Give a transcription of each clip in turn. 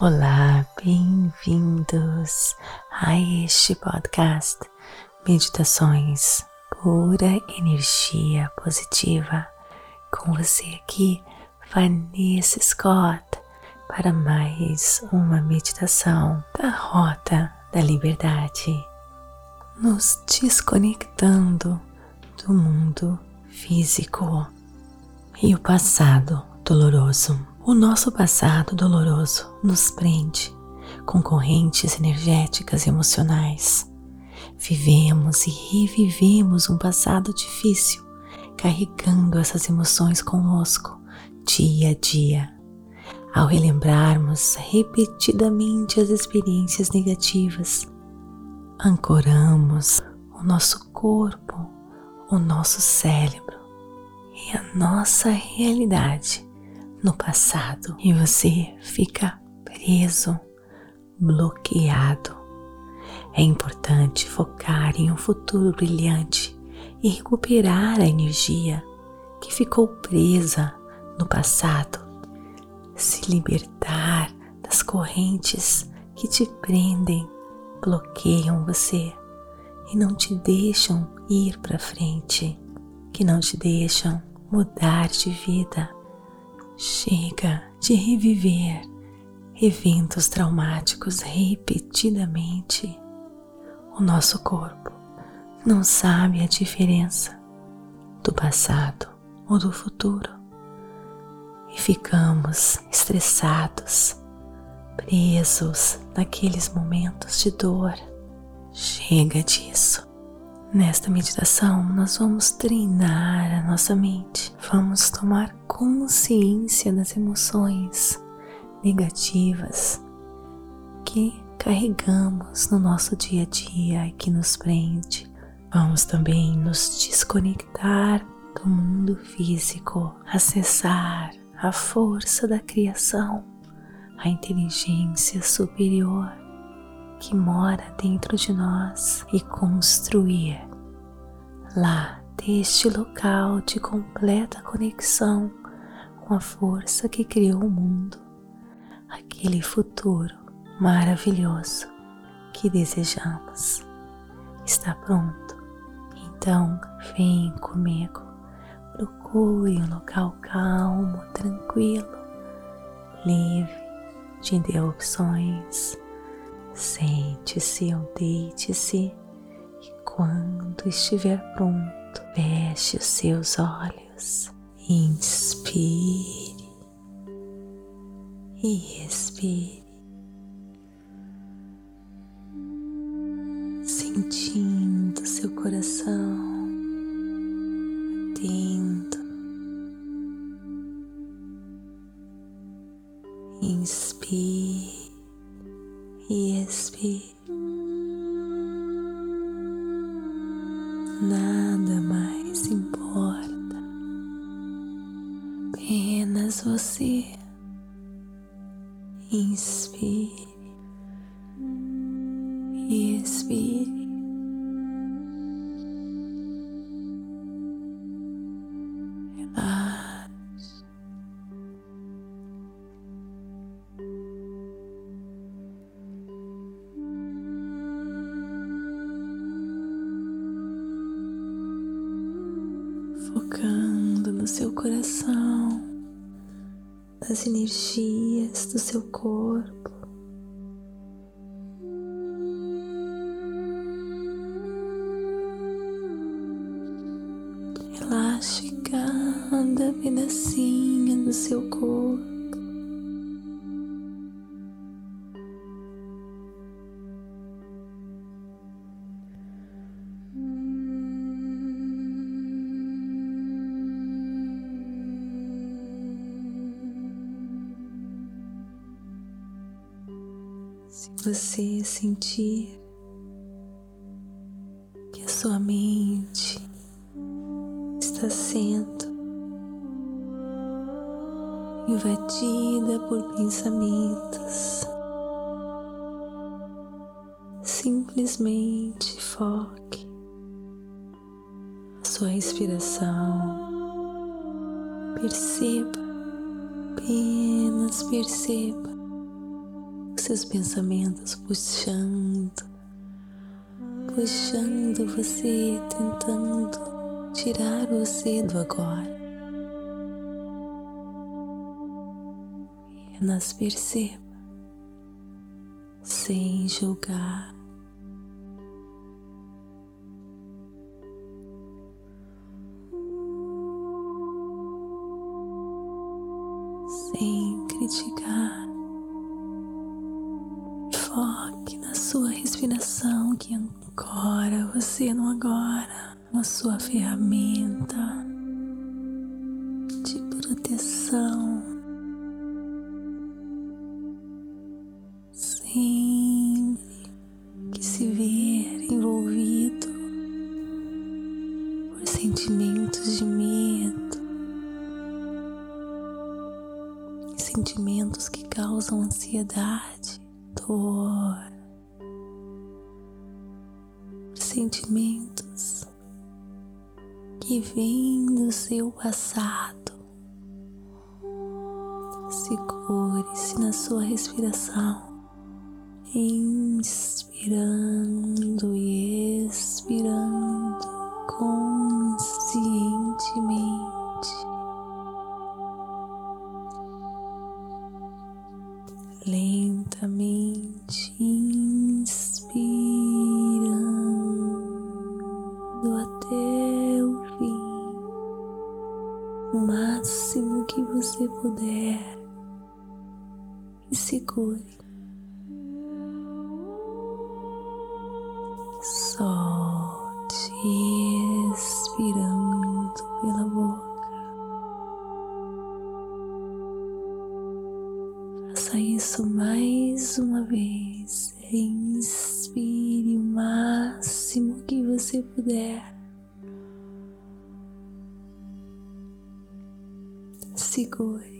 Olá, bem-vindos a este podcast Meditações Pura Energia Positiva. Com você aqui, Vanessa Scott, para mais uma meditação da Rota da Liberdade, nos desconectando do mundo físico e o passado doloroso. O nosso passado doloroso nos prende com correntes energéticas e emocionais. Vivemos e revivemos um passado difícil, carregando essas emoções conosco dia a dia. Ao relembrarmos repetidamente as experiências negativas, ancoramos o nosso corpo, o nosso cérebro e a nossa realidade no passado e você fica preso, bloqueado. É importante focar em um futuro brilhante e recuperar a energia que ficou presa no passado. Se libertar das correntes que te prendem, bloqueiam você e não te deixam ir para frente, que não te deixam mudar de vida. Chega de reviver eventos traumáticos repetidamente. O nosso corpo não sabe a diferença do passado ou do futuro e ficamos estressados, presos naqueles momentos de dor. Chega disso. Nesta meditação, nós vamos treinar a nossa mente, vamos tomar consciência das emoções negativas que carregamos no nosso dia a dia e que nos prende. Vamos também nos desconectar do mundo físico, acessar a força da criação, a inteligência superior que mora dentro de nós e construir lá deste local de completa conexão com a força que criou o mundo, aquele futuro maravilhoso que desejamos. Está pronto? Então vem comigo. Procure um local calmo, tranquilo, livre de interrupções Sente-se ou deite-se quando estiver pronto, feche os seus olhos, inspire e expire, sentindo seu coração batendo. Inspire e expire. Inspire e expire. focando no seu coração, nas energias seu corpo. Relaxe cada pedacinho do seu corpo. Você sentir que a sua mente está sendo invadida por pensamentos, simplesmente foque a sua respiração. Perceba, apenas perceba seus pensamentos puxando, puxando você, tentando tirar você do agora. Apenas perceba, sem julgar. Sua ferramenta de proteção. Sempre que se ver envolvido por sentimentos de medo, sentimentos que causam ansiedade, do seu passado. Segure-se na sua respiração, o máximo que você puder e segure. Solte expirando pela boca. Faça isso mais uma vez. Inspire o máximo que você puder. Segure.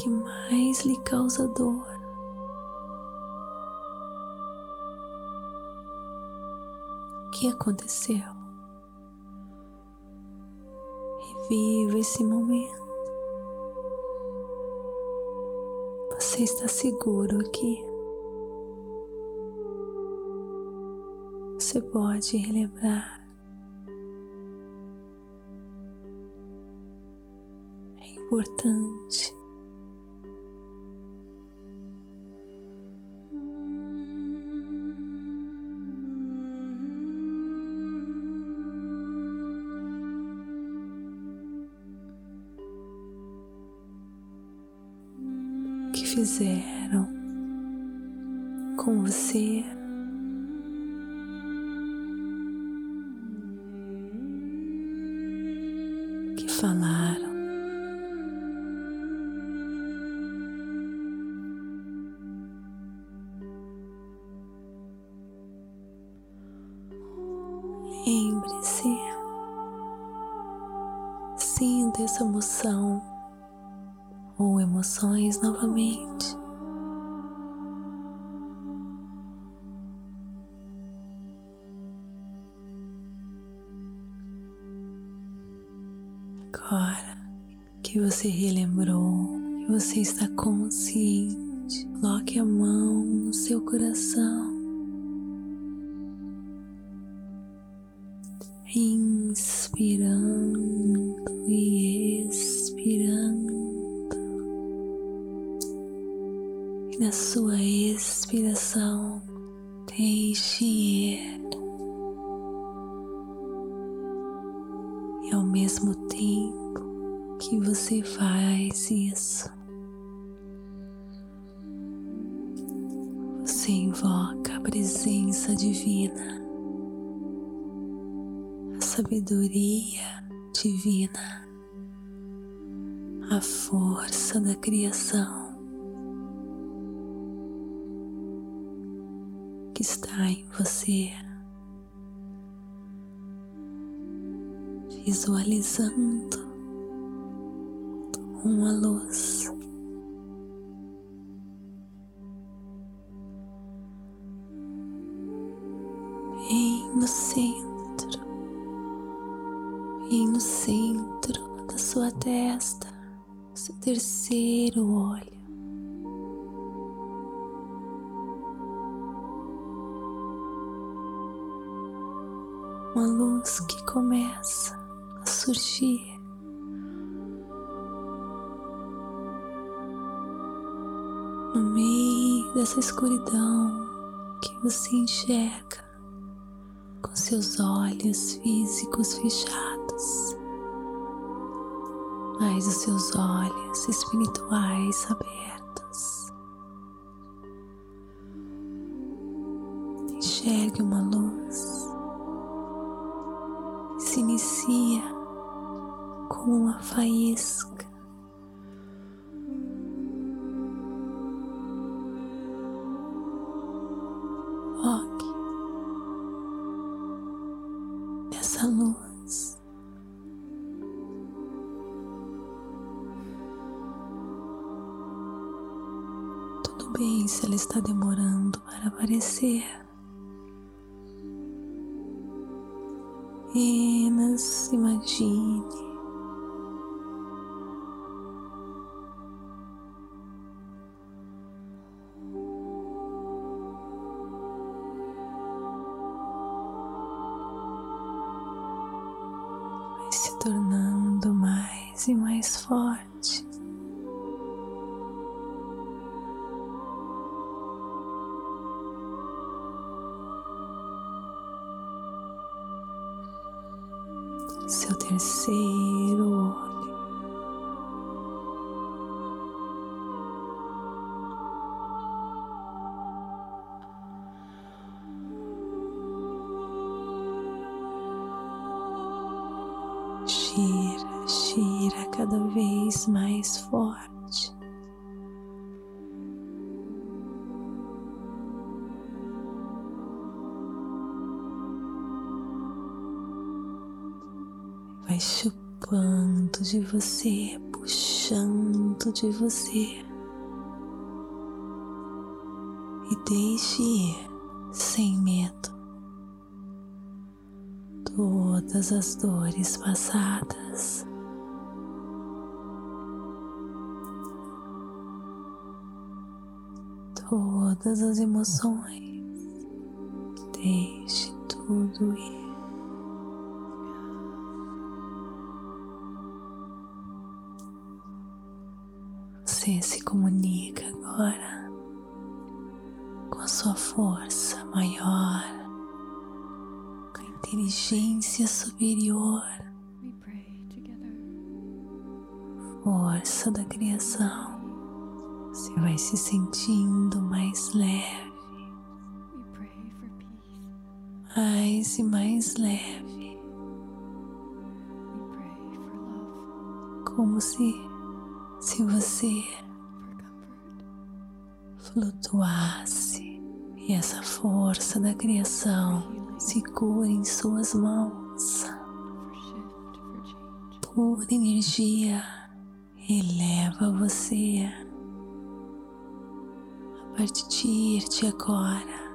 Que mais lhe causa dor. O que aconteceu? Reviva esse momento. Você está seguro aqui. Você pode relembrar importante. Com você. inspirando e expirando, e na sua expiração deixe uma luz bem no centro, bem no centro da sua testa, seu terceiro olho. Uma luz que começa a surgir. Dessa escuridão que você enxerga com seus olhos físicos fechados, mas os seus olhos espirituais abertos. Enxergue uma luz se inicia como uma faísca. Se tornando mais e mais forte. Seu terceiro você, puxando de você. E deixe ir sem medo todas as dores passadas. Todas as emoções, deixe tudo ir. Você se comunica agora com a sua força maior inteligência superior, We pray together. força da criação. Você vai se sentindo mais leve, mais e mais leve, como se se você flutuasse e essa força da criação segura em suas mãos. Pura energia eleva você a partir de agora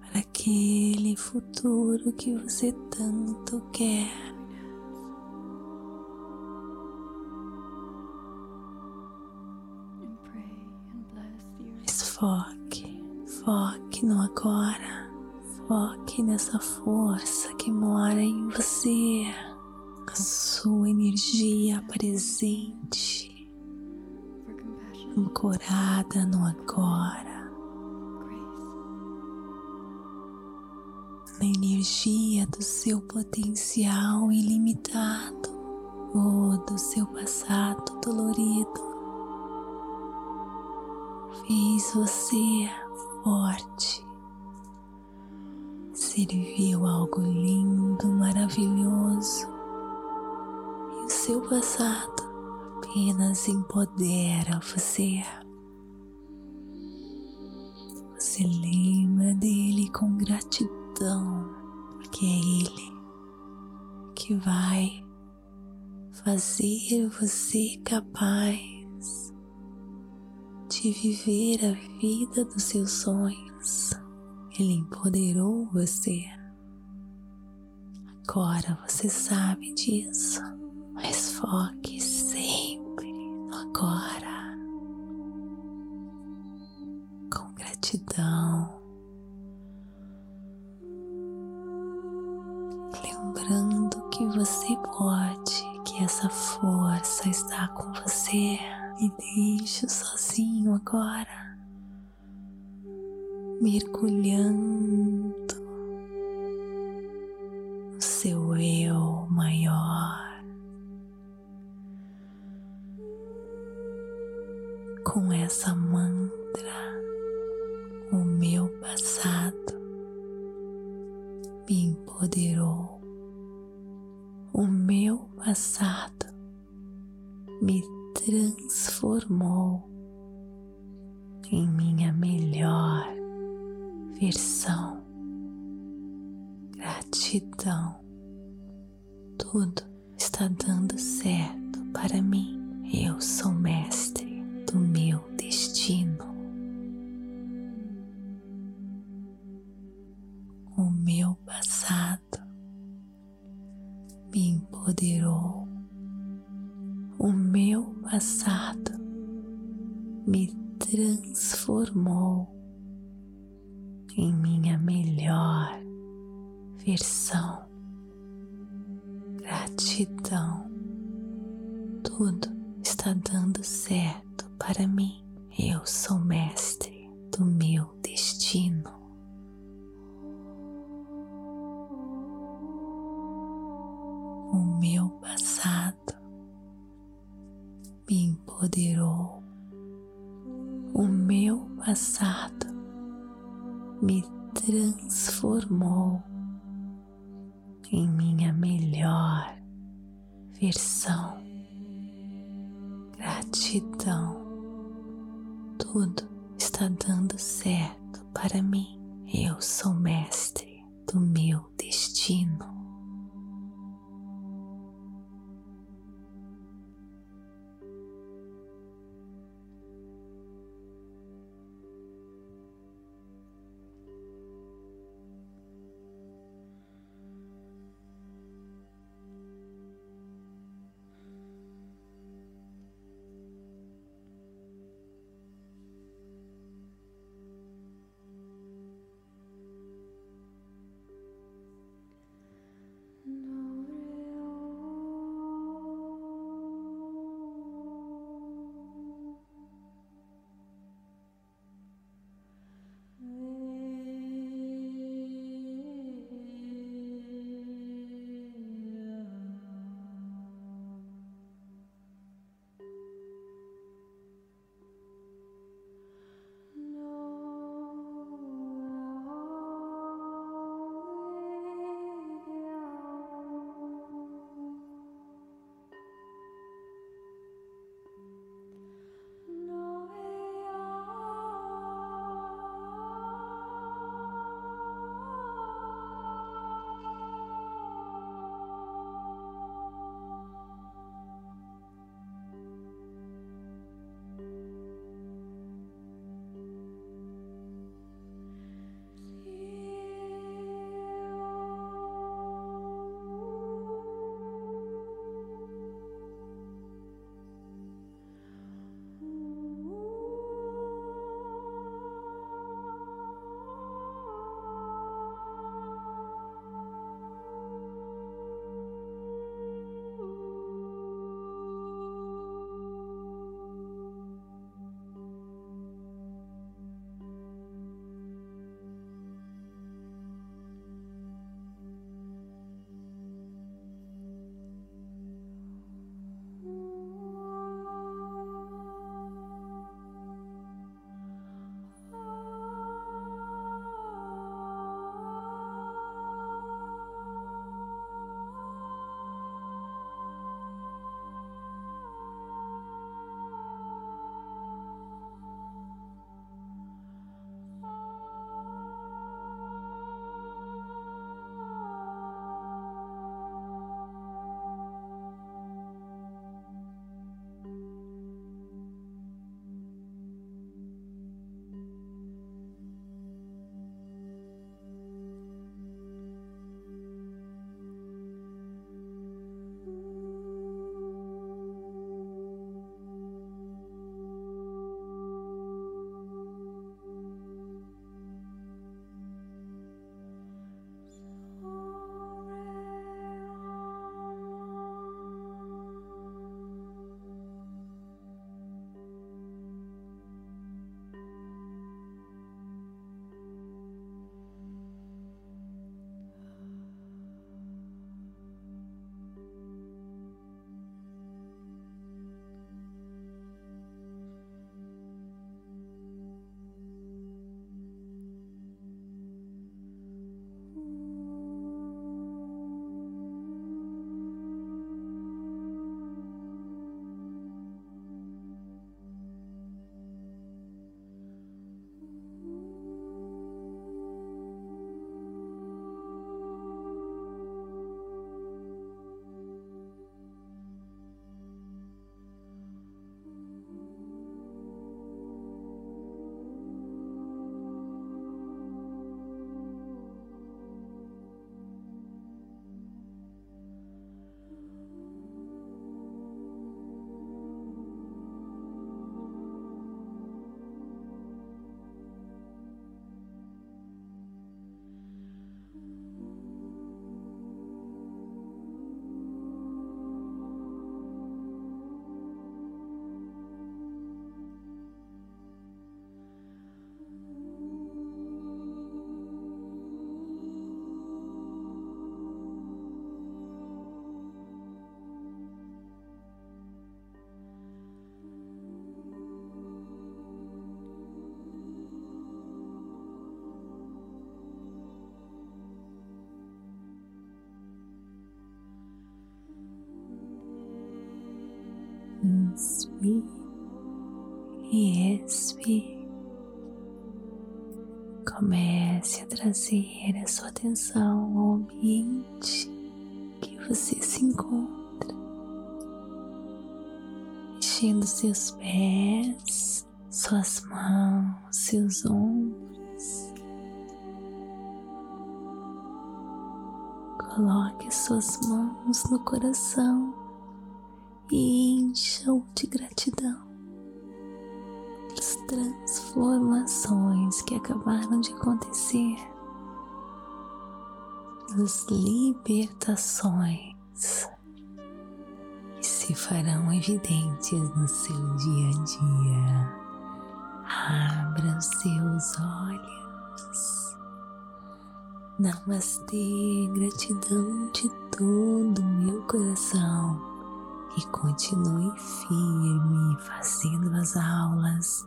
para aquele futuro que você tanto quer. Foque, foque no agora, foque nessa força que mora em você, a sua energia presente. Ancorada no agora, na energia do seu potencial ilimitado. Ou do seu passado dolorido. Fez você forte, serviu algo lindo, maravilhoso, e o seu passado apenas empodera você. Você lembra dele com gratidão, porque é ele que vai fazer você capaz de viver a vida dos seus sonhos. Ele empoderou você. Agora você sabe disso, mas foque sempre no agora. Com gratidão. Lembrando que você pode, que essa força está com você e agora, mergulhando no seu eu maior, com essa mantra, em minha melhor versão. Gratidão. Tudo está dando certo para mim. Eu sou mestre do meu destino. E expire. Comece a trazer a sua atenção ao ambiente que você se encontra, mexendo seus pés, suas mãos, seus ombros. Coloque suas mãos no coração e encha-o de gratidão pelas transformações que acabaram de acontecer, pelas libertações que se farão evidentes no seu dia a dia. Abra os seus olhos. Namastê, gratidão de todo o meu coração e continue firme fazendo as aulas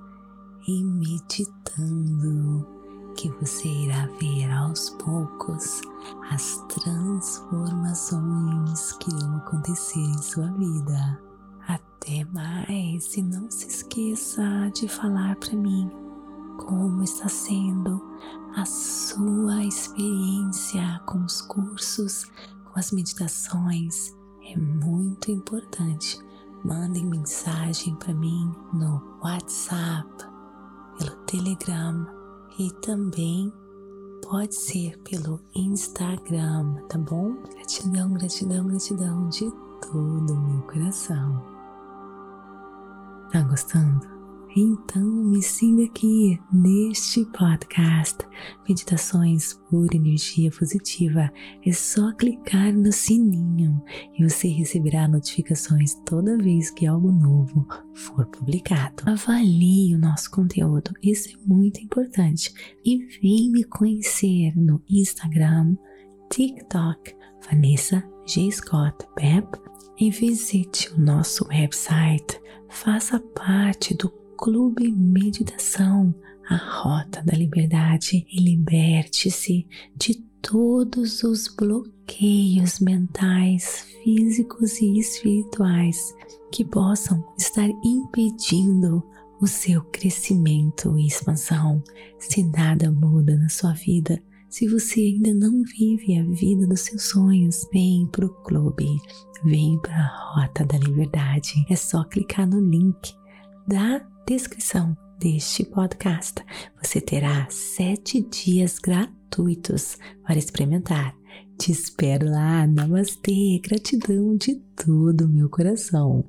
e meditando, que você irá ver aos poucos as transformações que irão acontecer em sua vida. Até mais e não se esqueça de falar para mim como está sendo a sua experiência com os cursos, com as meditações. É muito importante. Mandem mensagem para mim no WhatsApp, pelo Telegram e também pode ser pelo Instagram, tá bom? Gratidão, gratidão, gratidão de todo o meu coração. Tá gostando? Então me siga aqui neste podcast Meditações por Energia Positiva. É só clicar no sininho e você receberá notificações toda vez que algo novo for publicado. Avalie o nosso conteúdo, isso é muito importante. E vem me conhecer no Instagram, TikTok, Vanessa G. Scott Pep e visite o nosso website. Faça parte do Clube Meditação, a Rota da Liberdade e liberte-se de todos os bloqueios mentais, físicos e espirituais que possam estar impedindo o seu crescimento e expansão. Se nada muda na sua vida, se você ainda não vive a vida dos seus sonhos, vem para o clube, vem para a Rota da Liberdade. É só clicar no link da descrição deste podcast. Você terá sete dias gratuitos para experimentar. Te espero lá. Namastê, gratidão de todo o meu coração.